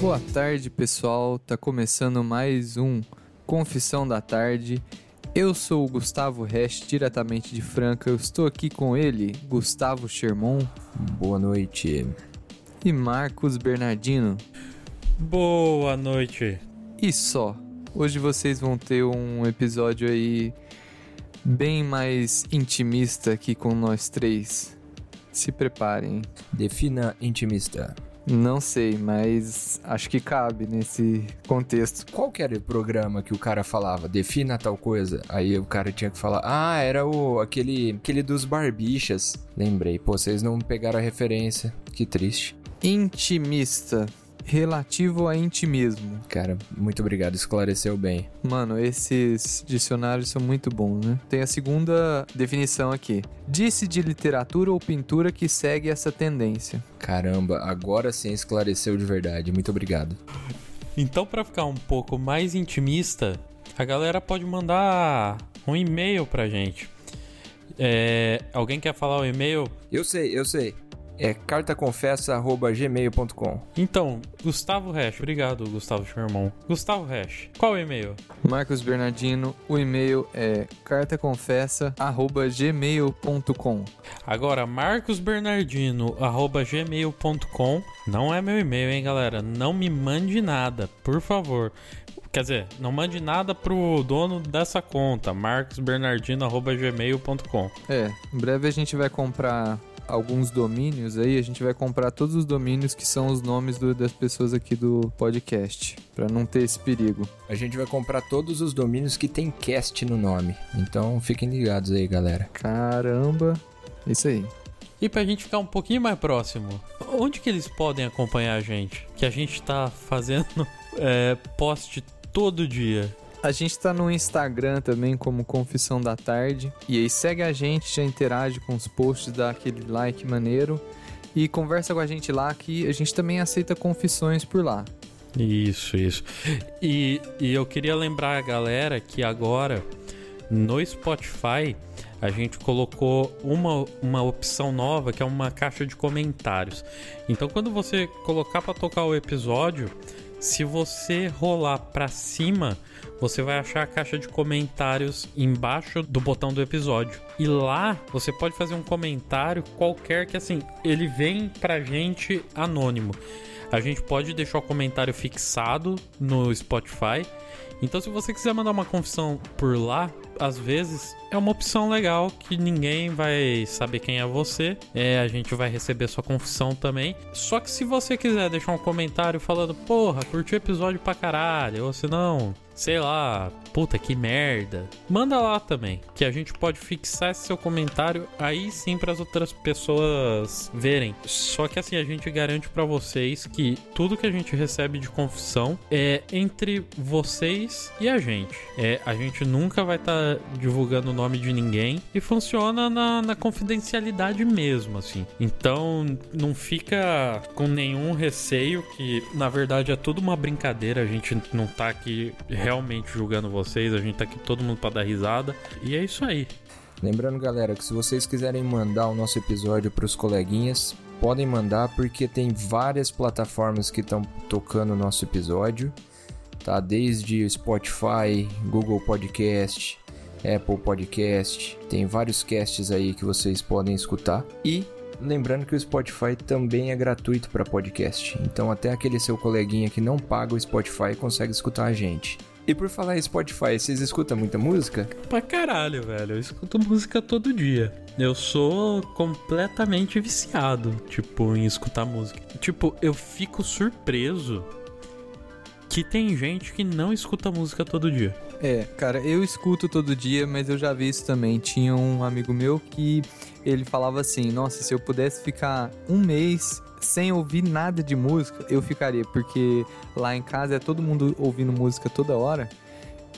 Boa tarde, pessoal. Tá começando mais um Confissão da Tarde. Eu sou o Gustavo Resch, diretamente de Franca. Eu estou aqui com ele, Gustavo Sherman Boa noite. e Marcos Bernardino. Boa noite. E só, hoje vocês vão ter um episódio aí bem mais intimista aqui com nós três. Se preparem. Defina intimista. Não sei, mas acho que cabe nesse contexto. Qual que era o programa que o cara falava? Defina tal coisa. Aí o cara tinha que falar, ah, era o aquele, aquele dos barbichas. Lembrei, pô, vocês não pegaram a referência. Que triste. Intimista. Relativo a intimismo. Cara, muito obrigado, esclareceu bem. Mano, esses dicionários são muito bons, né? Tem a segunda definição aqui. Disse de literatura ou pintura que segue essa tendência. Caramba, agora sim esclareceu de verdade. Muito obrigado. Então, pra ficar um pouco mais intimista, a galera pode mandar um e-mail pra gente. É, alguém quer falar o e-mail? Eu sei, eu sei. É cartaconfessa.gmail.com. Então, Gustavo Hash. Obrigado, Gustavo Sherman. Gustavo Hash, qual o e-mail? Marcos Bernardino, o e-mail é cartaconfessa@gmail.com. Agora, marcosbernardino.gmail.com não é meu e-mail, hein, galera? Não me mande nada, por favor. Quer dizer, não mande nada pro dono dessa conta, marcosbernardino.gmail.com. É, em breve a gente vai comprar alguns domínios aí, a gente vai comprar todos os domínios que são os nomes do- das pessoas aqui do podcast, Pra não ter esse perigo. A gente vai comprar todos os domínios que tem cast no nome. Então fiquem ligados aí, galera. Caramba, isso aí. E pra gente ficar um pouquinho mais próximo, onde que eles podem acompanhar a gente? Que a gente tá fazendo é, post todo dia. A gente tá no Instagram também como Confissão da Tarde. E aí segue a gente, já interage com os posts, dá aquele like maneiro. E conversa com a gente lá que a gente também aceita confissões por lá. Isso, isso. E, e eu queria lembrar a galera que agora no Spotify a gente colocou uma, uma opção nova que é uma caixa de comentários. Então quando você colocar para tocar o episódio, se você rolar para cima, você vai achar a caixa de comentários embaixo do botão do episódio. E lá você pode fazer um comentário qualquer que assim, ele vem pra gente anônimo. A gente pode deixar o comentário fixado no Spotify. Então, se você quiser mandar uma confissão por lá, às vezes é uma opção legal que ninguém vai saber quem é você. É, a gente vai receber sua confissão também. Só que se você quiser deixar um comentário falando, porra, curti o episódio pra caralho, ou se não, sei lá, puta que merda, manda lá também, que a gente pode fixar esse seu comentário aí sim para as outras pessoas verem. Só que assim a gente garante para vocês que tudo que a gente recebe de confissão é entre vocês e a gente. É, a gente nunca vai estar divulgando o nome de ninguém e funciona na, na confidencialidade mesmo, assim. Então não fica com nenhum receio que na verdade é tudo uma brincadeira, a gente não tá aqui realmente julgando vocês, a gente tá aqui todo mundo para dar risada. E é isso aí. Lembrando, galera, que se vocês quiserem mandar o nosso episódio para os coleguinhas, podem mandar porque tem várias plataformas que estão tocando o nosso episódio, tá? Desde Spotify, Google Podcast, Apple Podcast, tem vários casts aí que vocês podem escutar. E lembrando que o Spotify também é gratuito para podcast, então até aquele seu coleguinha que não paga o Spotify consegue escutar a gente. E por falar em Spotify, vocês escutam muita música? Pra caralho, velho. Eu escuto música todo dia. Eu sou completamente viciado, tipo, em escutar música. Tipo, eu fico surpreso que tem gente que não escuta música todo dia. É, cara, eu escuto todo dia, mas eu já vi isso também. Tinha um amigo meu que ele falava assim: Nossa, se eu pudesse ficar um mês sem ouvir nada de música, eu ficaria, porque lá em casa é todo mundo ouvindo música toda hora.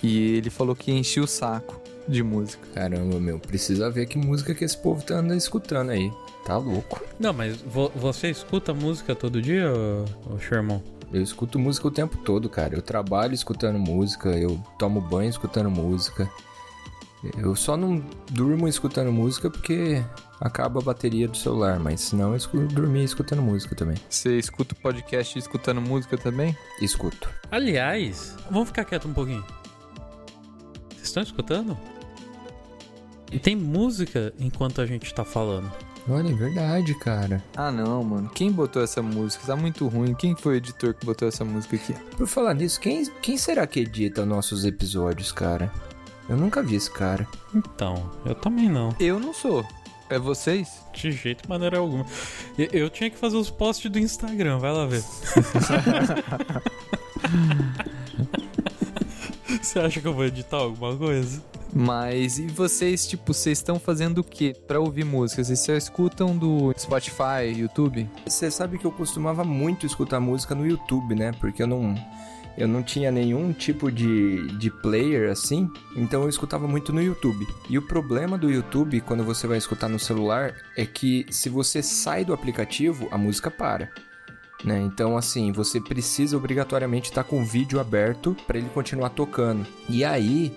E ele falou que enchia o saco de música. Caramba, meu, precisa ver que música que esse povo tá andando escutando aí. Tá louco. Não, mas vo- você escuta música todo dia, ô, ô Sherman? Eu escuto música o tempo todo, cara. Eu trabalho escutando música, eu tomo banho escutando música. Eu só não durmo escutando música porque acaba a bateria do celular, mas senão eu escuto, dormir escutando música também. Você escuta o podcast escutando música também? Escuto. Aliás, vamos ficar quieto um pouquinho. Vocês estão escutando? E tem música enquanto a gente tá falando. Olha, é verdade, cara. Ah, não, mano. Quem botou essa música? Tá muito ruim. Quem foi o editor que botou essa música aqui? Por falar nisso, quem, quem será que edita nossos episódios, cara? Eu nunca vi esse cara. Então, eu também não. Eu não sou. É vocês? De jeito maneira alguma. Eu, eu tinha que fazer os posts do Instagram, vai lá ver. Você acha que eu vou editar alguma coisa? Mas e vocês, tipo, vocês estão fazendo o que para ouvir música? Vocês só escutam do Spotify, YouTube? Você sabe que eu costumava muito escutar música no YouTube, né? Porque eu não eu não tinha nenhum tipo de, de player assim, então eu escutava muito no YouTube. E o problema do YouTube, quando você vai escutar no celular, é que se você sai do aplicativo, a música para. Né? Então, assim, você precisa obrigatoriamente estar com o vídeo aberto para ele continuar tocando. E aí,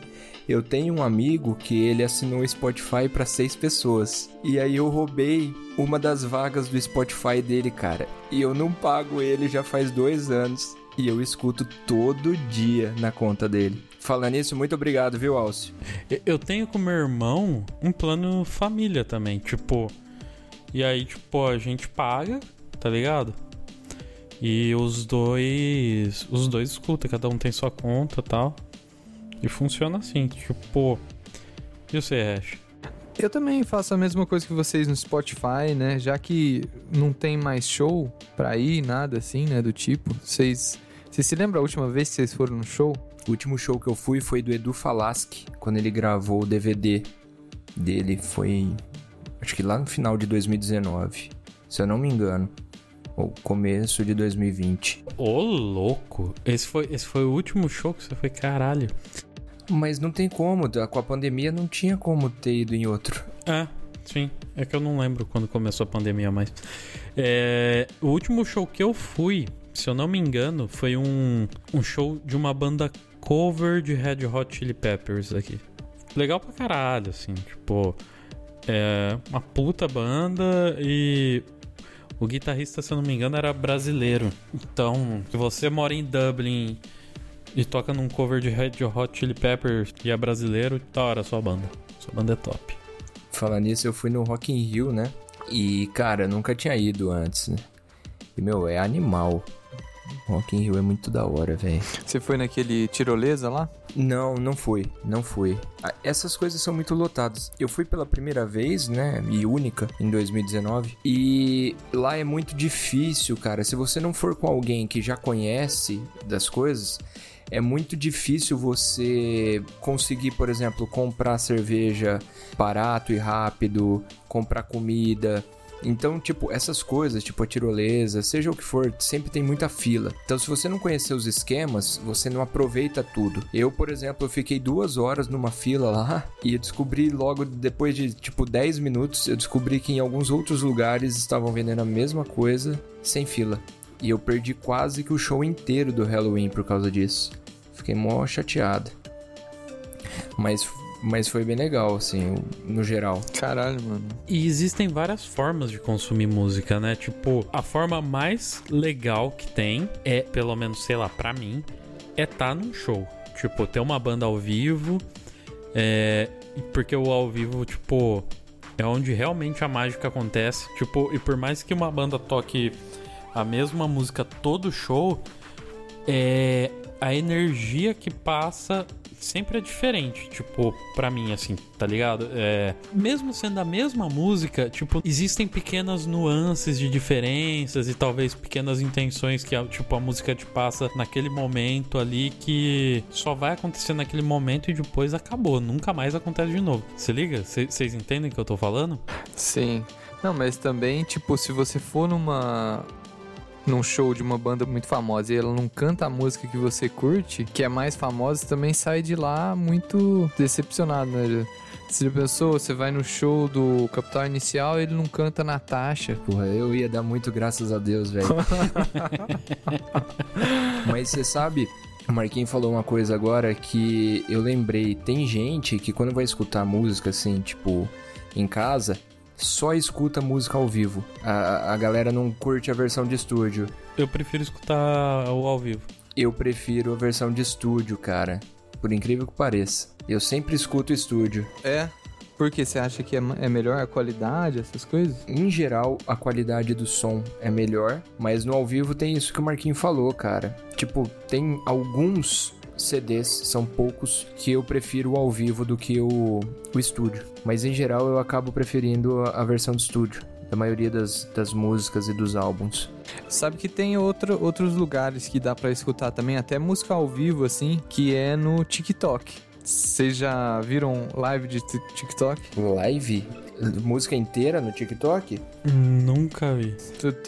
eu tenho um amigo que ele assinou o Spotify para seis pessoas. E aí eu roubei uma das vagas do Spotify dele, cara. E eu não pago ele já faz dois anos. E eu escuto todo dia na conta dele. Falando nisso, muito obrigado, viu, Alcio? Eu tenho com meu irmão um plano família também, tipo. E aí, tipo, a gente paga, tá ligado? E os dois. Os dois escutam, cada um tem sua conta tal. E funciona assim, tipo. E você, Ash? Eu também faço a mesma coisa que vocês no Spotify, né? Já que não tem mais show pra ir, nada assim, né? Do tipo. Vocês. Vocês se lembram a última vez que vocês foram no show? O último show que eu fui foi do Edu Falaschi, quando ele gravou o DVD dele. Foi. Acho que lá no final de 2019. Se eu não me engano. Ou começo de 2020. Ô, louco! Esse foi, esse foi o último show que você foi, caralho. Mas não tem como, com a pandemia não tinha como ter ido em outro. É, sim. É que eu não lembro quando começou a pandemia mais. É, o último show que eu fui, se eu não me engano, foi um, um show de uma banda cover de Red Hot Chili Peppers aqui. Legal pra caralho, assim, tipo. É uma puta banda e o guitarrista, se eu não me engano, era brasileiro. Então, se você mora em Dublin e toca num cover de Red Hot Chili Peppers e é brasileiro, da hora a sua banda. Sua banda é top. Falar nisso, eu fui no Rock in Rio, né? E, cara, nunca tinha ido antes, né? E, meu, é animal. Rock in Rio é muito da hora, velho. Você foi naquele tirolesa lá? Não, não fui, não fui. Essas coisas são muito lotadas. Eu fui pela primeira vez, né, e única, em 2019, e lá é muito difícil, cara. Se você não for com alguém que já conhece das coisas, é muito difícil você conseguir, por exemplo, comprar cerveja barato e rápido, comprar comida. Então, tipo, essas coisas, tipo a tirolesa, seja o que for, sempre tem muita fila. Então, se você não conhecer os esquemas, você não aproveita tudo. Eu, por exemplo, eu fiquei duas horas numa fila lá e descobri logo depois de, tipo, 10 minutos, eu descobri que em alguns outros lugares estavam vendendo a mesma coisa sem fila. E eu perdi quase que o show inteiro do Halloween por causa disso. Fiquei mó chateado. Mas mas foi bem legal, assim, no geral. Caralho, mano. E existem várias formas de consumir música, né? Tipo, a forma mais legal que tem é, pelo menos, sei lá, pra mim, é estar tá num show. Tipo, ter uma banda ao vivo. É. Porque o ao vivo, tipo, é onde realmente a mágica acontece. Tipo, e por mais que uma banda toque a mesma música todo show, é. A energia que passa sempre é diferente, tipo, para mim, assim, tá ligado? É, mesmo sendo a mesma música, tipo, existem pequenas nuances de diferenças e talvez pequenas intenções que, tipo, a música te passa naquele momento ali que só vai acontecer naquele momento e depois acabou, nunca mais acontece de novo. Se liga? Vocês entendem o que eu tô falando? Sim. Não, mas também, tipo, se você for numa num show de uma banda muito famosa e ela não canta a música que você curte, que é mais famosa, também sai de lá muito decepcionado, né? Você já pensou? Você vai no show do Capital Inicial e ele não canta Natasha. Porra, eu ia dar muito graças a Deus, velho. Mas você sabe, o Marquinhos falou uma coisa agora que eu lembrei. Tem gente que quando vai escutar música, assim, tipo, em casa, só escuta música ao vivo. A, a galera não curte a versão de estúdio. Eu prefiro escutar o ao vivo. Eu prefiro a versão de estúdio, cara. Por incrível que pareça. Eu sempre escuto estúdio. É? Porque você acha que é, é melhor a qualidade, essas coisas? Em geral, a qualidade do som é melhor, mas no ao vivo tem isso que o Marquinho falou, cara. Tipo, tem alguns CDs, são poucos, que eu prefiro ao vivo do que o, o estúdio. Mas em geral eu acabo preferindo a, a versão do estúdio, da maioria das, das músicas e dos álbuns. Sabe que tem outro, outros lugares que dá para escutar também, até música ao vivo, assim, que é no TikTok. Vocês já viram live de TikTok? Live? Música inteira no TikTok? Nunca vi.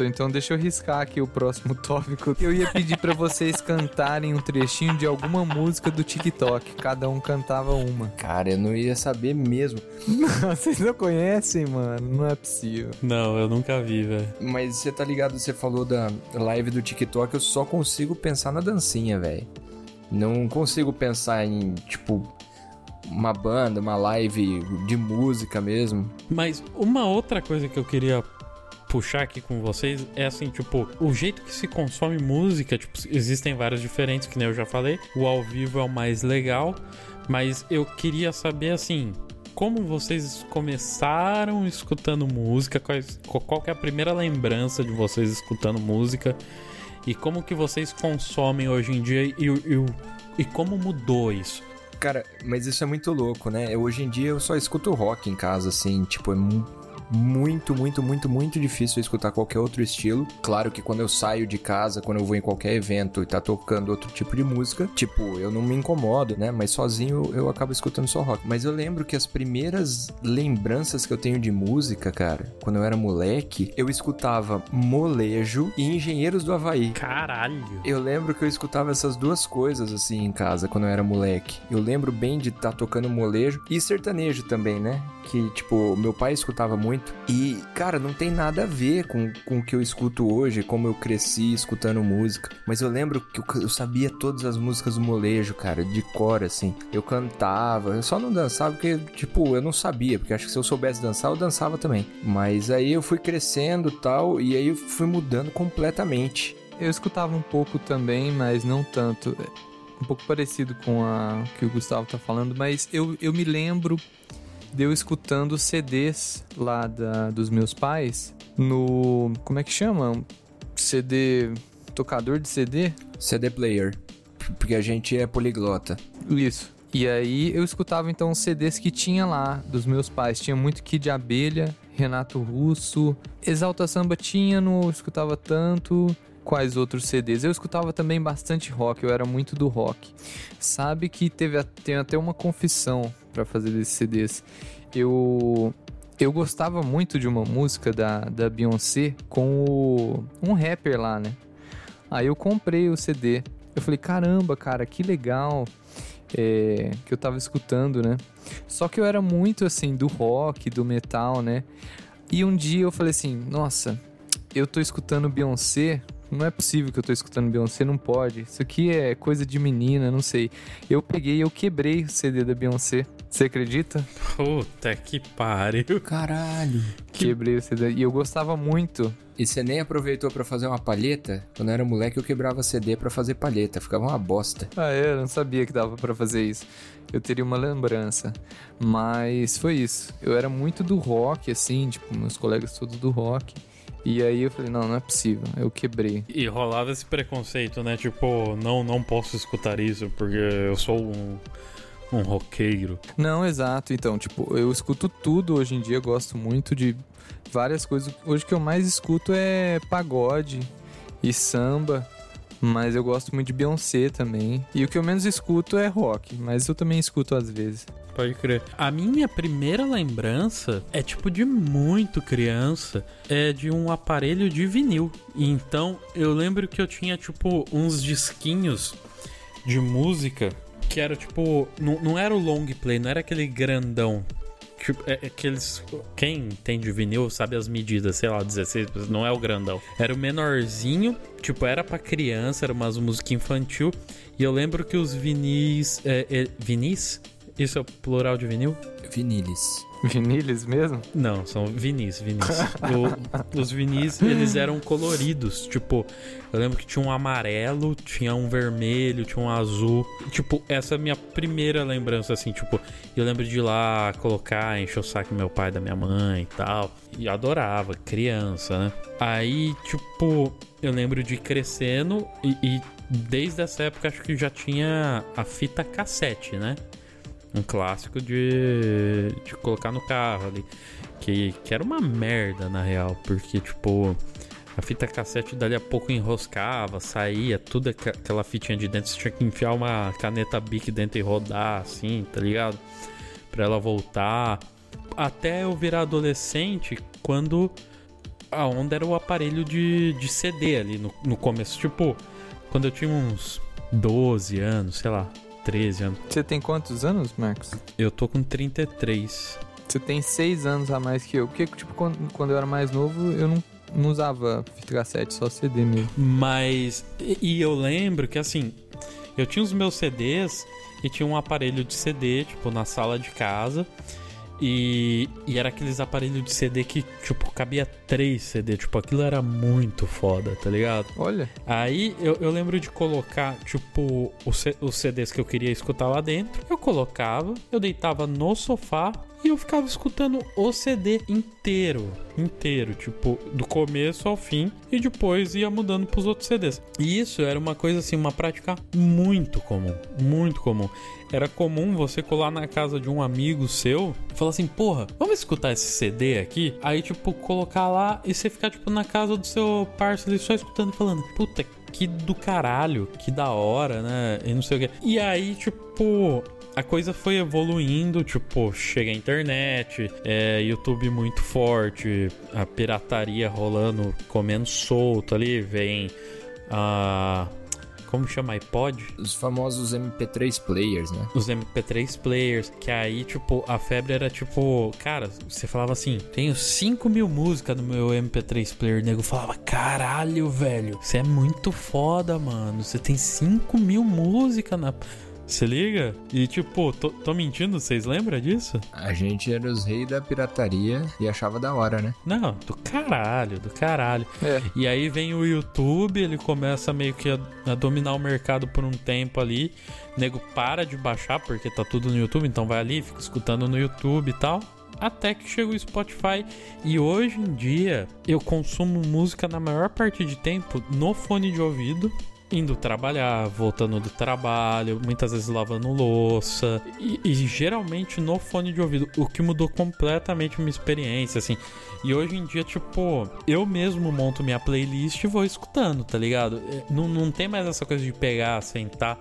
Então deixa eu riscar aqui o próximo tópico. Eu ia pedir para vocês cantarem um trechinho de alguma música do TikTok. Cada um cantava uma. Cara, eu não ia saber mesmo. vocês não conhecem, mano? Não é possível. Não, eu nunca vi, velho. Mas você tá ligado, você falou da live do TikTok, eu só consigo pensar na dancinha, velho. Não consigo pensar em, tipo, uma banda, uma live de música mesmo. Mas uma outra coisa que eu queria puxar aqui com vocês é assim, tipo, o jeito que se consome música, tipo, existem vários diferentes, que nem eu já falei. O ao vivo é o mais legal, mas eu queria saber assim, como vocês começaram escutando música, qual que é a primeira lembrança de vocês escutando música e como que vocês consomem hoje em dia e, e, e como mudou isso? Cara, mas isso é muito louco, né? Hoje em dia eu só escuto rock em casa, assim, tipo, é muito, muito, muito, muito difícil escutar qualquer outro estilo. Claro que quando eu saio de casa, quando eu vou em qualquer evento e tá tocando outro tipo de música, tipo, eu não me incomodo, né? Mas sozinho eu acabo escutando só rock. Mas eu lembro que as primeiras lembranças que eu tenho de música, cara, quando eu era moleque, eu escutava Molejo e Engenheiros do Havaí. Caralho! Eu lembro que eu escutava essas duas coisas assim em casa quando eu era moleque. Eu lembro bem de estar tá tocando molejo e sertanejo também, né? Que, tipo, meu pai escutava muito. E, cara, não tem nada a ver com, com o que eu escuto hoje, como eu cresci escutando música. Mas eu lembro que eu, eu sabia todas as músicas do molejo, cara, de cor, assim. Eu cantava, eu só não dançava porque, tipo, eu não sabia, porque acho que se eu soubesse dançar, eu dançava também. Mas aí eu fui crescendo tal, e aí eu fui mudando completamente. Eu escutava um pouco também, mas não tanto. Um pouco parecido com a que o Gustavo tá falando, mas eu, eu me lembro deu escutando CDs lá da, dos meus pais no. Como é que chama? CD. Tocador de CD? CD player. Porque a gente é poliglota. Isso. E aí eu escutava então os CDs que tinha lá dos meus pais. Tinha muito Kid Abelha, Renato Russo, Exalta Samba tinha, não escutava tanto. Quais outros CDs? Eu escutava também bastante rock, eu era muito do rock. Sabe que teve tem até uma confissão para fazer desses CDs. Eu eu gostava muito de uma música da, da Beyoncé com o, um rapper lá, né? Aí eu comprei o CD. Eu falei, caramba, cara, que legal é, que eu tava escutando, né? Só que eu era muito assim do rock, do metal, né? E um dia eu falei assim, nossa, eu tô escutando Beyoncé não é possível que eu tô escutando Beyoncé, não pode. Isso aqui é coisa de menina, não sei. Eu peguei e eu quebrei o CD da Beyoncé. Você acredita? Puta que pariu. Caralho. Quebrei o CD. E eu gostava muito. E você nem aproveitou para fazer uma palheta? Quando eu era moleque, eu quebrava CD para fazer palheta. Ficava uma bosta. Ah, é? Eu não sabia que dava para fazer isso. Eu teria uma lembrança. Mas foi isso. Eu era muito do rock, assim, tipo, meus colegas todos do rock. E aí eu falei, não, não é possível. Eu quebrei. E rolava esse preconceito, né? Tipo, não, não posso escutar isso porque eu sou um, um roqueiro. Não, exato. Então, tipo, eu escuto tudo hoje em dia, gosto muito de várias coisas. Hoje o que eu mais escuto é pagode e samba. Mas eu gosto muito de Beyoncé também. E o que eu menos escuto é rock, mas eu também escuto às vezes. Pode crer. A minha primeira lembrança é tipo de muito criança, é de um aparelho de vinil. Então eu lembro que eu tinha tipo uns disquinhos de música que era tipo. Não, não era o long play, não era aquele grandão. Tipo, é, aqueles. Quem tem de vinil sabe as medidas, sei lá, 16, não é o grandão. Era o menorzinho, tipo, era pra criança, era umas música infantil. E eu lembro que os vinis. É, é, vinis? Isso é o plural de vinil? Vinilis. Viniles mesmo? Não, são vinis, vinis. O, os vinis, eles eram coloridos. Tipo, eu lembro que tinha um amarelo, tinha um vermelho, tinha um azul. Tipo, essa é a minha primeira lembrança, assim, tipo, eu lembro de ir lá colocar, encher o saco do meu pai, da minha mãe e tal. E adorava, criança, né? Aí, tipo, eu lembro de ir crescendo e, e desde essa época acho que já tinha a fita cassete, né? Um clássico de, de colocar no carro ali. Que, que era uma merda, na real, porque, tipo, a fita cassete dali a pouco enroscava, saía, tudo aquela fitinha de dentro, você tinha que enfiar uma caneta bic dentro e rodar, assim, tá ligado? Pra ela voltar. Até eu virar adolescente, quando a onda era o aparelho de, de CD ali no, no começo. Tipo, quando eu tinha uns 12 anos, sei lá, 13 anos. Você tem quantos anos, Marcos? Eu tô com 33. Você tem 6 anos a mais que eu. Porque, tipo, quando, quando eu era mais novo, eu não, não usava fita cassete, só CD mesmo. Mas. E, e eu lembro que, assim, eu tinha os meus CDs e tinha um aparelho de CD, tipo, na sala de casa. E, e era aqueles aparelhos de CD que, tipo, cabia três CD. Tipo, aquilo era muito foda, tá ligado? Olha. Aí eu, eu lembro de colocar, tipo, os, os CDs que eu queria escutar lá dentro. Eu colocava, eu deitava no sofá e eu ficava escutando o CD inteiro, inteiro, tipo, do começo ao fim e depois ia mudando pros outros CDs. E isso era uma coisa assim, uma prática muito comum, muito comum. Era comum você colar na casa de um amigo seu e falar assim, porra, vamos escutar esse CD aqui? Aí, tipo, colocar lá e você ficar, tipo, na casa do seu parceiro só escutando e falando, puta, que do caralho, que da hora, né? E não sei o que. E aí, tipo, a coisa foi evoluindo, tipo, chega a internet, é, YouTube muito forte, a pirataria rolando, comendo solto ali, vem a. Como chama? iPod? Os famosos MP3 players, né? Os MP3 players, que aí, tipo, a febre era tipo, cara, você falava assim: tenho 5 mil músicas no meu MP3 player. O nego falava: caralho, velho, você é muito foda, mano. Você tem 5 mil músicas na. Se liga? E tipo, tô, tô, mentindo, vocês lembram disso? A gente era os reis da pirataria e achava da hora, né? Não, do caralho, do caralho. É. E aí vem o YouTube, ele começa meio que a, a, dominar o mercado por um tempo ali. O nego para de baixar porque tá tudo no YouTube, então vai ali, fica escutando no YouTube e tal. Até que chega o Spotify e hoje em dia eu consumo música na maior parte de tempo no fone de ouvido indo trabalhar, voltando do trabalho, muitas vezes lavando louça e, e, geralmente no fone de ouvido, o que mudou completamente minha experiência, assim. E hoje em dia, tipo, eu mesmo monto minha playlist e vou escutando, tá ligado? É, não, não tem mais essa coisa de pegar, sentar,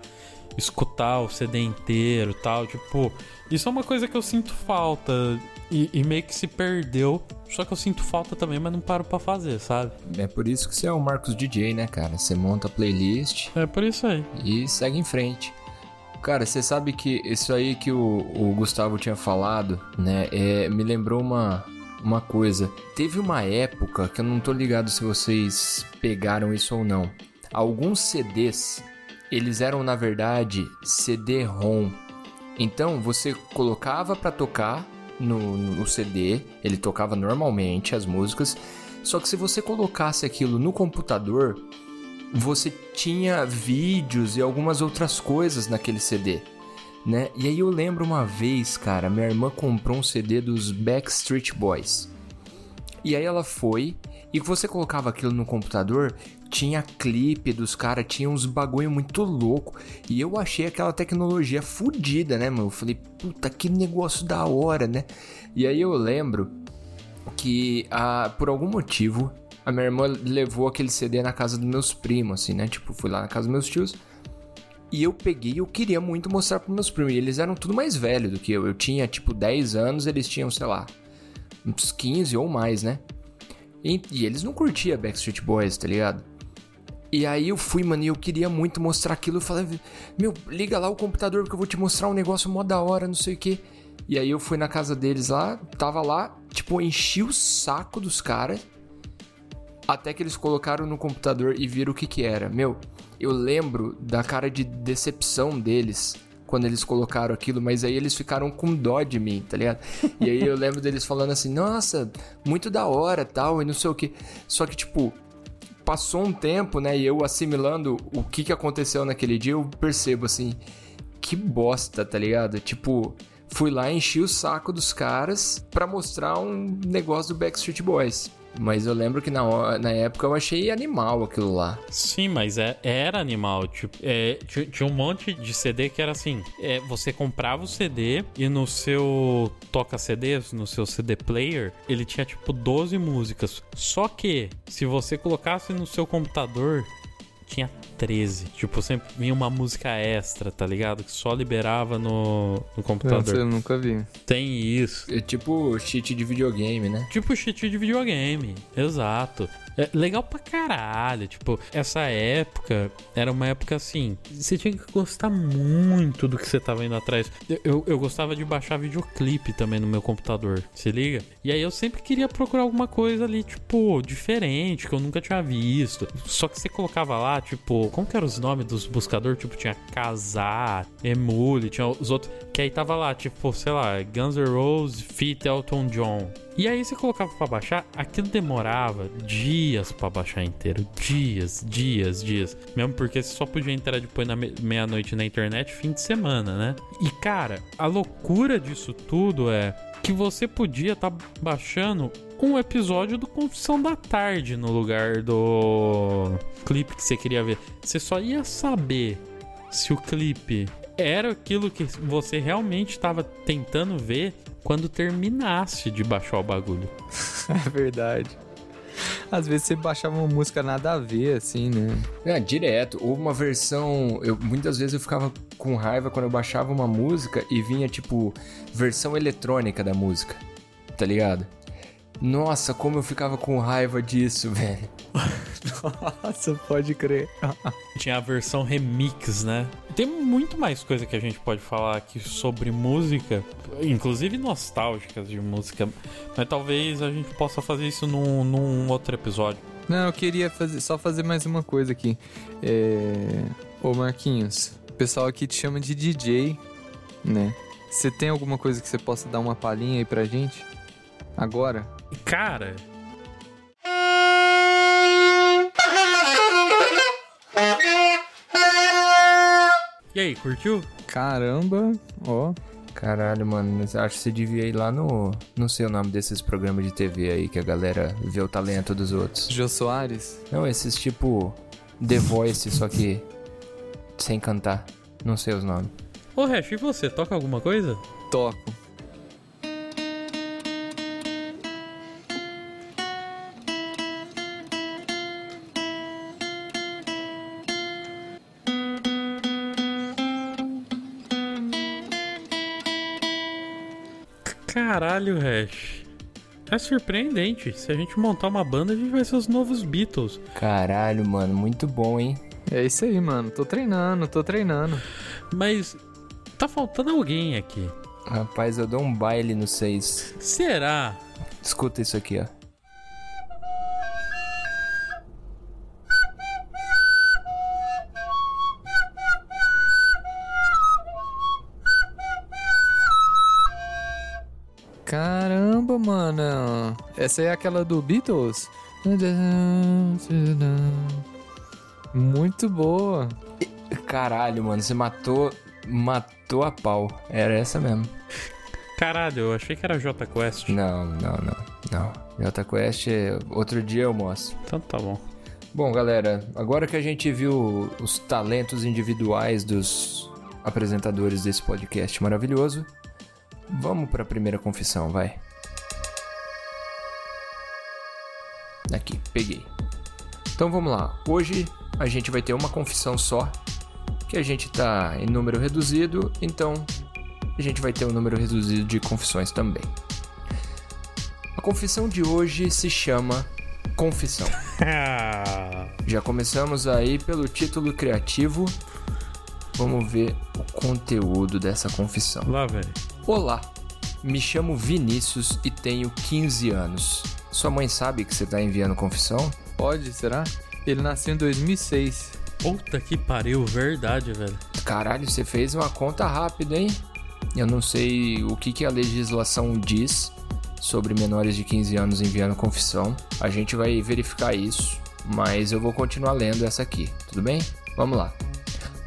escutar o CD inteiro tal. Tipo, isso é uma coisa que eu sinto falta e, e, meio que se perdeu. Só que eu sinto falta também, mas não paro pra fazer, sabe? É por isso que você é o Marcos DJ, né, cara? Você monta a playlist. É por isso aí. E segue em frente. Cara, você sabe que isso aí que o, o Gustavo tinha falado, né? É, me lembrou uma, uma coisa. Teve uma época que eu não tô ligado se vocês pegaram isso ou não. Alguns CDs, eles eram na verdade CD-ROM. Então você colocava para tocar no, no CD, ele tocava normalmente as músicas, só que se você colocasse aquilo no computador, você tinha vídeos e algumas outras coisas naquele CD, né? E aí eu lembro uma vez, cara, minha irmã comprou um CD dos Backstreet Boys. E aí ela foi e você colocava aquilo no computador, tinha clipe dos caras, tinha uns bagulho muito louco. E eu achei aquela tecnologia fodida, né, mano? Eu falei, puta, que negócio da hora, né? E aí eu lembro que, ah, por algum motivo, a minha irmã levou aquele CD na casa dos meus primos, assim, né? Tipo, fui lá na casa dos meus tios. E eu peguei eu queria muito mostrar pros meus primos. E eles eram tudo mais velhos do que eu. Eu tinha, tipo, 10 anos, eles tinham, sei lá, uns 15 ou mais, né? E, e eles não curtiam Backstreet Boys, tá ligado? E aí eu fui, mano, e eu queria muito mostrar aquilo. Eu falei, meu, liga lá o computador que eu vou te mostrar um negócio mó da hora, não sei o que. E aí eu fui na casa deles lá, tava lá, tipo, enchi o saco dos caras. Até que eles colocaram no computador e viram o que que era. Meu, eu lembro da cara de decepção deles quando eles colocaram aquilo, mas aí eles ficaram com dó de mim, tá ligado? E aí eu lembro deles falando assim, nossa, muito da hora, tal, e não sei o que. Só que, tipo, passou um tempo, né, e eu assimilando o que que aconteceu naquele dia, eu percebo assim, que bosta, tá ligado? Tipo, fui lá enchi o saco dos caras pra mostrar um negócio do Backstreet Boys. Mas eu lembro que na, na época eu achei animal aquilo lá. Sim, mas é, era animal. Tipo, é, tinha, um monte de CD que era assim: é, você comprava o CD e no seu toca-CDs, no seu CD player, ele tinha tipo 12 músicas. Só que se você colocasse no seu computador, tinha 13. Tipo, sempre vinha uma música extra, tá ligado? Que só liberava no, no computador. eu nunca vi. Tem isso. É tipo cheat de videogame, né? Tipo cheat de videogame, exato. É legal pra caralho. Tipo, essa época era uma época assim. Você tinha que gostar muito do que você tava indo atrás. Eu, eu, eu, gostava de baixar videoclipe também no meu computador. Se liga? E aí eu sempre queria procurar alguma coisa ali, tipo, diferente, que eu nunca tinha visto. Só que você colocava lá, tipo, como que eram os nomes dos buscadores? Tipo, tinha Casar, Emule, tinha os outros. Que aí tava lá, tipo, sei lá, Guns N' Roses, Fit Elton John. E aí você colocava para baixar, aquilo demorava dias para baixar inteiro, dias, dias, dias. Mesmo porque você só podia entrar depois na meia-noite na internet fim de semana, né? E cara, a loucura disso tudo é que você podia estar tá baixando um episódio do Confissão da Tarde no lugar do clipe que você queria ver. Você só ia saber se o clipe era aquilo que você realmente estava tentando ver quando terminasse de baixar o bagulho. é verdade. Às vezes você baixava uma música nada a ver, assim, né? É, direto. Houve uma versão. Eu, muitas vezes eu ficava com raiva quando eu baixava uma música e vinha, tipo, versão eletrônica da música. Tá ligado? Nossa, como eu ficava com raiva disso, velho. Nossa, pode crer. Tinha a versão remix, né? Tem muito mais coisa que a gente pode falar aqui sobre música, inclusive nostálgicas de música, mas talvez a gente possa fazer isso num, num outro episódio. Não, eu queria fazer, só fazer mais uma coisa aqui. É... Ô Marquinhos, o pessoal aqui te chama de DJ, né? Você tem alguma coisa que você possa dar uma palhinha aí pra gente? Agora? Cara. E aí, curtiu? Caramba, ó. Caralho, mano, acho que você devia ir lá no. Não sei o nome desses programas de TV aí que a galera vê o talento dos outros. Jô Soares? Não, esses tipo. The Voice, só que. sem cantar. Não sei os nomes. Ô, Hash, e você? Toca alguma coisa? Toco. Caralho, Hash. É surpreendente. Se a gente montar uma banda, a gente vai ser os novos Beatles. Caralho, mano, muito bom, hein? É isso aí, mano. Tô treinando, tô treinando. Mas tá faltando alguém aqui. Rapaz, eu dou um baile no 6. Será? Escuta isso aqui, ó. Essa é aquela do Beatles? Muito boa. Caralho, mano, você matou, matou a pau. Era essa mesmo. Caralho, eu achei que era J Quest. Não, não, não, não. J Quest, outro dia eu mostro. Então tá bom. Bom, galera, agora que a gente viu os talentos individuais dos apresentadores desse podcast maravilhoso, Vamos para a primeira confissão, vai. Aqui, peguei. Então vamos lá. Hoje a gente vai ter uma confissão só, que a gente tá em número reduzido, então a gente vai ter um número reduzido de confissões também. A confissão de hoje se chama Confissão. Já começamos aí pelo título criativo. Vamos ver o conteúdo dessa confissão. Lá, velho. Olá, Me chamo Vinícius e tenho 15 anos. Sua mãe sabe que você tá enviando confissão? Pode, será? Ele nasceu em 2006. Puta que pariu, verdade, velho. Caralho, você fez uma conta rápida, hein? Eu não sei o que, que a legislação diz sobre menores de 15 anos enviando confissão. A gente vai verificar isso, mas eu vou continuar lendo essa aqui, tudo bem? Vamos lá.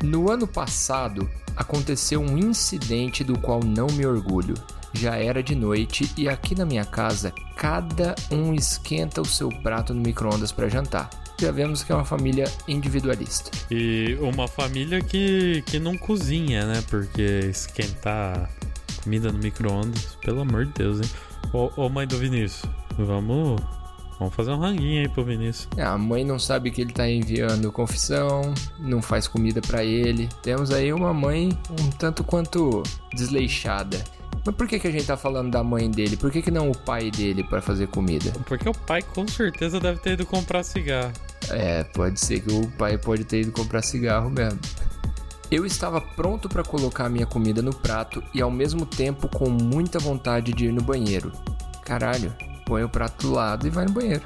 No ano passado, aconteceu um incidente do qual não me orgulho. Já era de noite e aqui na minha casa, cada um esquenta o seu prato no micro-ondas para jantar. Já vemos que é uma família individualista. E uma família que, que não cozinha, né? Porque esquentar comida no micro-ondas, pelo amor de Deus, hein? Ô, ô mãe do Vinícius, vamos Vamos fazer um ranguinho aí pro Vinícius. É, a mãe não sabe que ele tá enviando confissão, não faz comida para ele. Temos aí uma mãe um tanto quanto desleixada. Mas por que, que a gente tá falando da mãe dele? Por que, que não o pai dele para fazer comida? Porque o pai com certeza deve ter ido comprar cigarro. É, pode ser que o pai pode ter ido comprar cigarro mesmo. Eu estava pronto para colocar a minha comida no prato e ao mesmo tempo com muita vontade de ir no banheiro. Caralho, põe o prato do lado e vai no banheiro.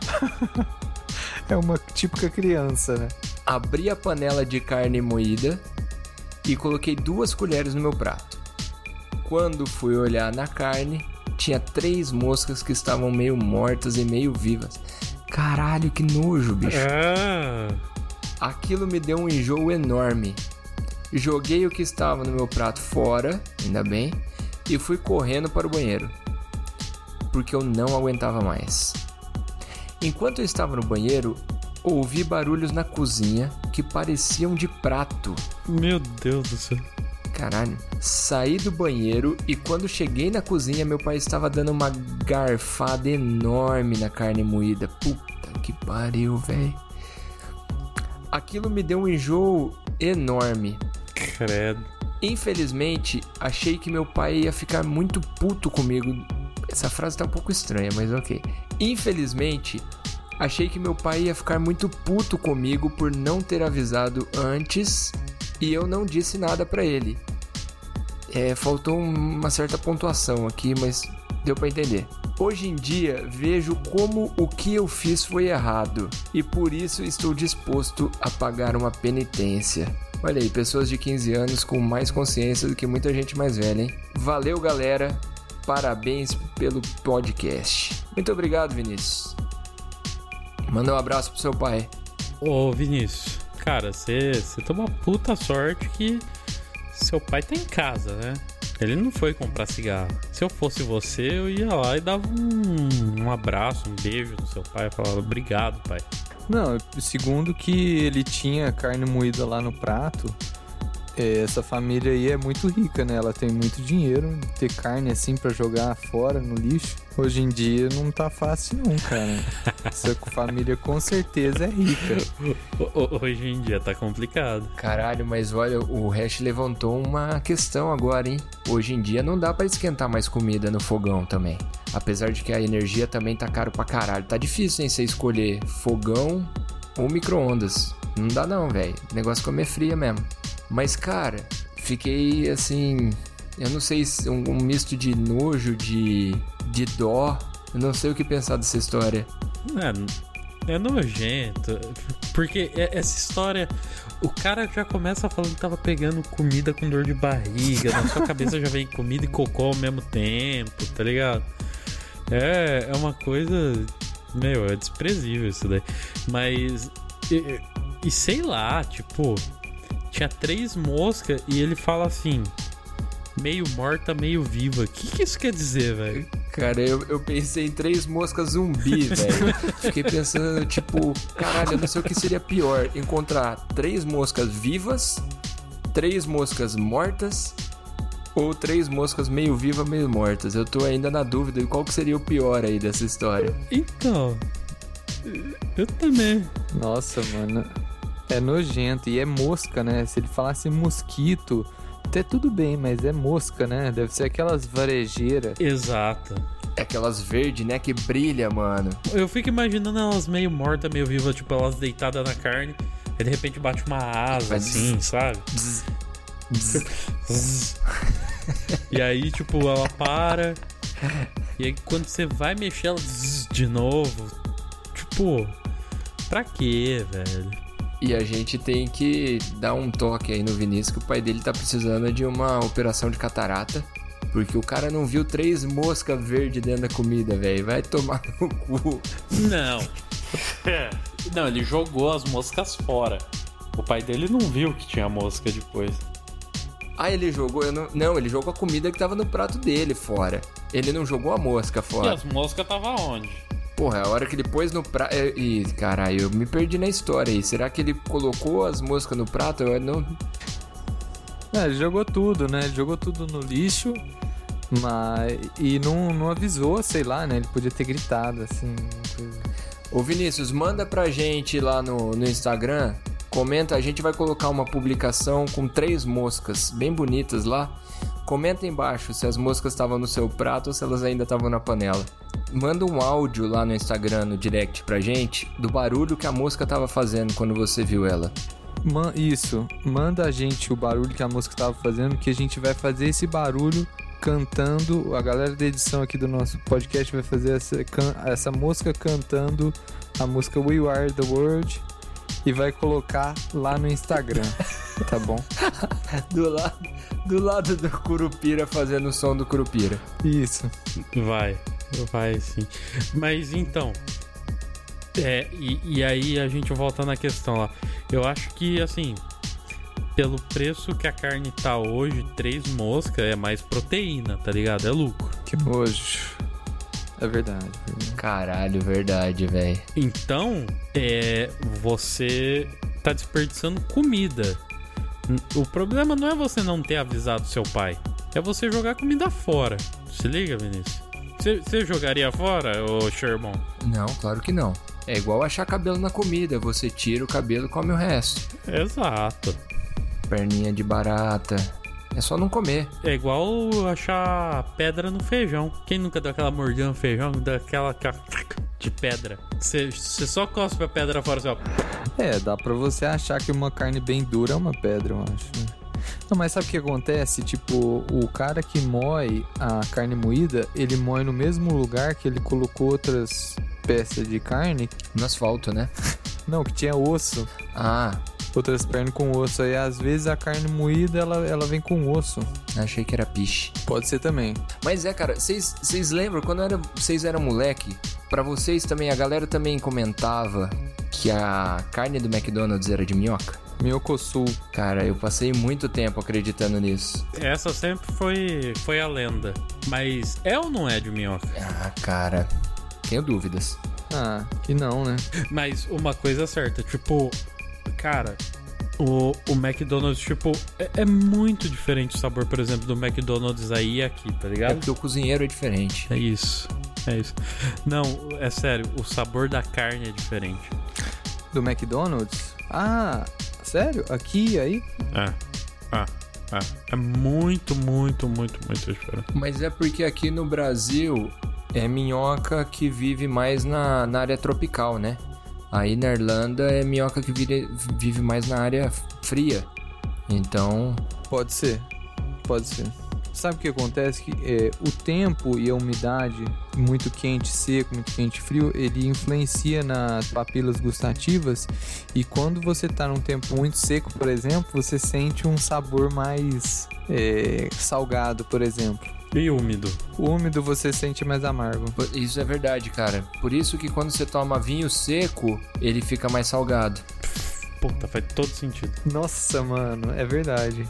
é uma típica criança, né? Abri a panela de carne moída e coloquei duas colheres no meu prato. Quando fui olhar na carne, tinha três moscas que estavam meio mortas e meio vivas. Caralho, que nojo, bicho. Ah. Aquilo me deu um enjoo enorme. Joguei o que estava no meu prato fora, ainda bem, e fui correndo para o banheiro porque eu não aguentava mais. Enquanto eu estava no banheiro, ouvi barulhos na cozinha que pareciam de prato. Meu Deus do céu. Caralho. Saí do banheiro e quando cheguei na cozinha, meu pai estava dando uma garfada enorme na carne moída. Puta que pariu, velho. Aquilo me deu um enjoo enorme. Credo. Infelizmente, achei que meu pai ia ficar muito puto comigo essa frase tá um pouco estranha, mas ok. Infelizmente, achei que meu pai ia ficar muito puto comigo por não ter avisado antes e eu não disse nada para ele. É, faltou uma certa pontuação aqui, mas deu para entender. Hoje em dia vejo como o que eu fiz foi errado e por isso estou disposto a pagar uma penitência. Olha aí, pessoas de 15 anos com mais consciência do que muita gente mais velha, hein? Valeu, galera parabéns pelo podcast. Muito obrigado, Vinícius. Manda um abraço pro seu pai. Ô, Vinícius, cara, você tem uma puta sorte que seu pai tá em casa, né? Ele não foi comprar cigarro. Se eu fosse você, eu ia lá e dava um, um abraço, um beijo no seu pai e falava obrigado, pai. Não, segundo que ele tinha carne moída lá no prato, essa família aí é muito rica, né? Ela tem muito dinheiro, ter carne assim para jogar fora no lixo. Hoje em dia não tá fácil não, cara. Essa família com certeza é rica. Hoje em dia tá complicado. Caralho, mas olha, o Hash levantou uma questão agora, hein? Hoje em dia não dá para esquentar mais comida no fogão também. Apesar de que a energia também tá caro pra caralho. Tá difícil, hein, você escolher fogão ou micro-ondas. Não dá não, velho. Negócio comer fria mesmo. Mas, cara, fiquei assim. Eu não sei se um, um misto de nojo, de, de dó. Eu não sei o que pensar dessa história. É, é nojento. Porque é, essa história. O cara já começa falando que tava pegando comida com dor de barriga. Na sua cabeça já vem comida e cocô ao mesmo tempo, tá ligado? É, é uma coisa. Meu, é desprezível isso daí. Mas. E, e sei lá, tipo tinha três moscas e ele fala assim: meio morta, meio viva. O que, que isso quer dizer, velho? Cara, eu, eu pensei em três moscas zumbi, velho. Fiquei pensando, tipo, caralho, eu não sei o que seria pior: encontrar três moscas vivas, três moscas mortas ou três moscas meio vivas, meio mortas. Eu tô ainda na dúvida de qual que seria o pior aí dessa história. Então. Eu também. Nossa, mano. É nojento e é mosca, né? Se ele falasse mosquito, até tudo bem, mas é mosca, né? Deve ser aquelas varejeiras. Exato. É aquelas verdes, né? Que brilha, mano. Eu fico imaginando elas meio mortas, meio vivas, tipo, elas deitadas na carne. E de repente bate uma asa, assim, sabe? e aí, tipo, ela para. E aí quando você vai mexer ela zzz, de novo. Tipo, pra quê, velho? E a gente tem que dar um toque aí no Vinícius que o pai dele tá precisando de uma operação de catarata. Porque o cara não viu três moscas verdes dentro da comida, velho. Vai tomar no cu. Não. não, ele jogou as moscas fora. O pai dele não viu que tinha mosca depois. Ah, ele jogou. Eu não, não, ele jogou a comida que tava no prato dele fora. Ele não jogou a mosca E fora. as moscas tava onde? Porra, a hora que ele pôs no prato. Ih, caralho, eu me perdi na história aí. Será que ele colocou as moscas no prato? Eu não. É, ele jogou tudo, né? Ele jogou tudo no lixo, mas. E não, não avisou, sei lá, né? Ele podia ter gritado, assim. coisa. Ô Vinícius, manda pra gente lá no, no Instagram. Comenta, a gente vai colocar uma publicação com três moscas bem bonitas lá. Comenta embaixo se as moscas estavam no seu prato ou se elas ainda estavam na panela. Manda um áudio lá no Instagram, no direct pra gente, do barulho que a mosca tava fazendo quando você viu ela. Ma- isso, manda a gente o barulho que a mosca tava fazendo, que a gente vai fazer esse barulho cantando. A galera da edição aqui do nosso podcast vai fazer essa, essa mosca cantando a música We Are the World e vai colocar lá no Instagram, tá bom? Do lado, do lado do Curupira fazendo o som do Curupira. Isso. Vai, vai sim. Mas então. É, e, e aí a gente volta na questão lá. Eu acho que, assim, pelo preço que a carne tá hoje, três moscas é mais proteína, tá ligado? É lucro. Que nojo. É verdade. verdade. Caralho, verdade, velho. Então, é, você tá desperdiçando comida. O problema não é você não ter avisado seu pai, é você jogar comida fora. Se liga, Vinícius. Você- Você jogaria fora, ô Sherman? Não, claro que não. É igual achar cabelo na comida. Você tira o cabelo e come o resto. Exato. Perninha de barata. É só não comer. É igual achar pedra no feijão. Quem nunca deu aquela mordida no feijão, daquela de pedra? Você você só cospe a pedra fora, assim, ó. É, dá pra você achar que uma carne bem dura é uma pedra, eu acho. Não, mas sabe o que acontece? Tipo, o cara que moe a carne moída, ele moe no mesmo lugar que ele colocou outras peças de carne. No asfalto, né? Não, que tinha osso. Ah, Outras pernas com osso. Aí às vezes a carne moída ela, ela vem com osso. achei que era piche. Pode ser também. Mas é, cara, vocês vocês lembram quando era, vocês eram moleque? Pra vocês também, a galera também comentava que a carne do McDonald's era de minhoca? Miyokosul. Cara, eu passei muito tempo acreditando nisso. Essa sempre foi, foi a lenda. Mas é ou não é de minhoca? Ah, cara, tenho dúvidas. Ah, que não, né? Mas uma coisa é certa, tipo, cara, o, o McDonald's, tipo, é, é muito diferente o sabor, por exemplo, do McDonald's aí e aqui, tá É ligado? porque o cozinheiro é diferente. É isso. É isso. Não, é sério, o sabor da carne é diferente. Do McDonald's? Ah, sério? Aqui e aí? É. É. É. É muito, muito, muito, muito diferente. Mas é porque aqui no Brasil é minhoca que vive mais na, na área tropical, né? Aí na Irlanda é minhoca que vire- vive mais na área fria. Então, Pode ser. Pode ser. Sabe o que acontece? Que é, o tempo e a umidade, muito quente, seco, muito quente, frio, ele influencia nas papilas gustativas. E quando você tá num tempo muito seco, por exemplo, você sente um sabor mais é, salgado, por exemplo. E úmido. Úmido você sente mais amargo. isso é verdade, cara. Por isso que quando você toma vinho seco, ele fica mais salgado. Puta, faz todo sentido. Nossa, mano, é verdade.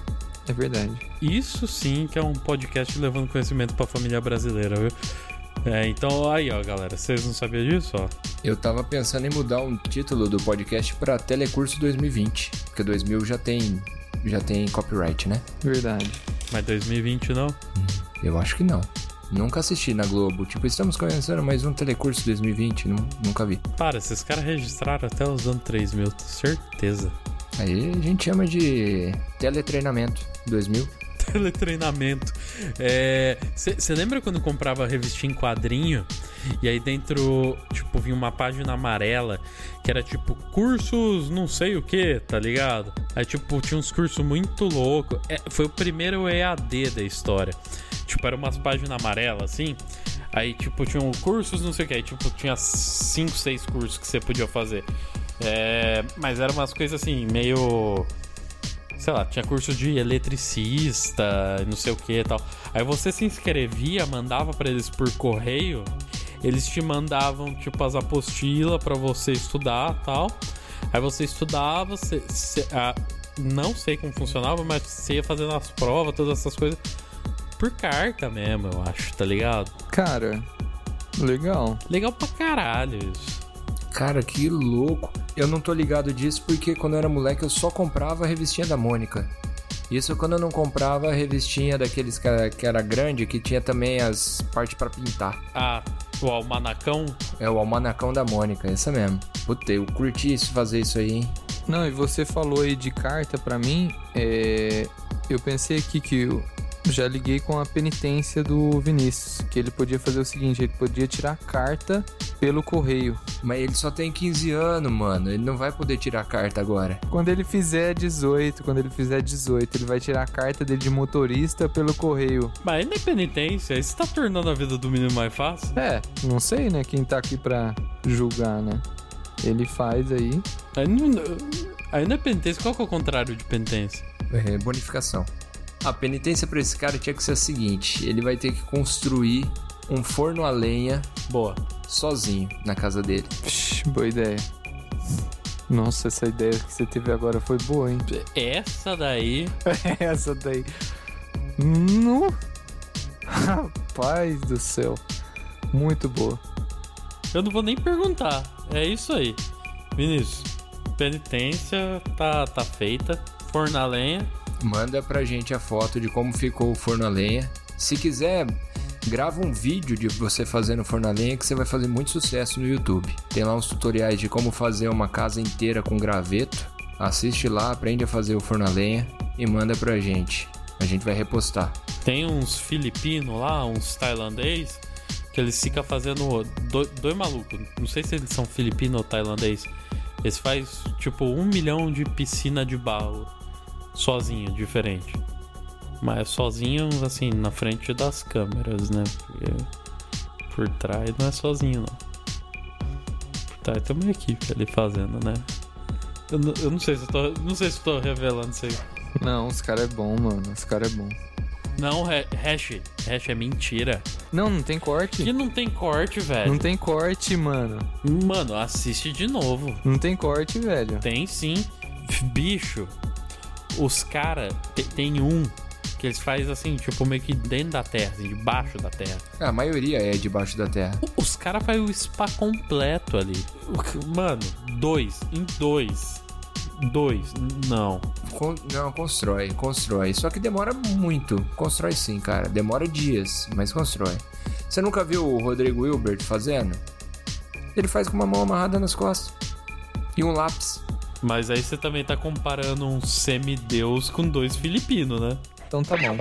É verdade. Isso sim que é um podcast levando conhecimento pra família brasileira, viu? É, então aí, ó, galera, vocês não sabiam disso, ó? Eu tava pensando em mudar o título do podcast pra Telecurso 2020, porque 2000 já tem já tem copyright, né? Verdade. Mas 2020 não? Eu acho que não. Nunca assisti na Globo. Tipo, estamos começando mais um Telecurso 2020, nu- nunca vi. Para, esses caras registraram até os anos 3000, certeza. Aí a gente chama de teletreinamento 2000. Teletreinamento. Você lembra quando comprava revistinha em quadrinho E aí dentro, tipo, vinha uma página amarela que era tipo cursos não sei o que, tá ligado? Aí, tipo, tinha uns cursos muito loucos. É, foi o primeiro EAD da história. Tipo, era umas páginas amarelas assim. Aí, tipo, tinham cursos, não sei o que. Aí, tipo, tinha 5, 6 cursos que você podia fazer. É, mas eram umas coisas assim, meio. Sei lá, tinha curso de eletricista, não sei o que e tal. Aí você se inscrevia, mandava para eles por correio. Eles te mandavam, tipo, as apostilas para você estudar tal. Aí você estudava, você, você, ah, não sei como funcionava, mas você ia fazendo as provas, todas essas coisas por carta mesmo, eu acho, tá ligado? Cara, legal. Legal pra caralho isso. Cara, que louco. Eu não tô ligado disso porque quando eu era moleque eu só comprava a revistinha da Mônica. Isso quando eu não comprava a revistinha daqueles que era, que era grande, que tinha também as partes para pintar. Ah, o almanacão? É o almanacão da Mônica, essa mesmo. Puta, eu curti isso, fazer isso aí, hein? Não, e você falou aí de carta pra mim, é... eu pensei aqui que já liguei com a penitência do Vinícius, que ele podia fazer o seguinte, ele podia tirar carta pelo correio. Mas ele só tem 15 anos, mano. Ele não vai poder tirar carta agora. Quando ele fizer 18, quando ele fizer 18, ele vai tirar a carta dele de motorista pelo correio. Mas não é penitência, isso tá tornando a vida do menino mais fácil. É, não sei, né, quem tá aqui pra julgar, né? Ele faz aí. Aí não, aí não é penitência, qual que é o contrário de penitência? É, bonificação. A penitência para esse cara tinha que ser a seguinte: ele vai ter que construir um forno a lenha Boa. sozinho na casa dele. Psh, boa ideia. Nossa, essa ideia que você teve agora foi boa, hein? Essa daí. essa daí. No. Rapaz do céu. Muito boa. Eu não vou nem perguntar. É isso aí. Vinícius, penitência tá, tá feita. Forno a lenha. Manda pra gente a foto de como ficou o forno a lenha. Se quiser, grava um vídeo de você fazendo forno a lenha que você vai fazer muito sucesso no YouTube. Tem lá uns tutoriais de como fazer uma casa inteira com graveto. Assiste lá, aprende a fazer o forno a lenha e manda pra gente. A gente vai repostar. Tem uns filipinos lá, uns tailandês, que eles ficam fazendo. do- Dois malucos. Não sei se eles são filipino ou tailandês. Eles fazem tipo um milhão de piscina de barro. Sozinho, diferente. Mas sozinho, assim, na frente das câmeras, né? Porque por trás não é sozinho, não. Por trás tem uma equipe ali fazendo, né? Eu, não- eu não sei se eu tô. Não sei se eu tô revelando isso aí. Não, os caras é bom, mano. Os caras é bom. Não, ha- hash. Hash é mentira. Não, não tem corte. Que não tem corte, velho. Não tem corte, mano. Mano, assiste de novo. Não tem corte, velho. Tem sim. Bicho, os caras. Tem um que eles fazem assim, tipo, meio que dentro da terra, assim, debaixo da terra. A maioria é debaixo da terra. Os caras fazem o spa completo ali. Mano, dois. Em dois. Dois. Não. Con- não, constrói, constrói. Só que demora muito. Constrói sim, cara. Demora dias, mas constrói. Você nunca viu o Rodrigo Hilbert fazendo? Ele faz com uma mão amarrada nas costas. E um lápis. Mas aí você também tá comparando um semideus com dois filipinos, né? Então tá bom.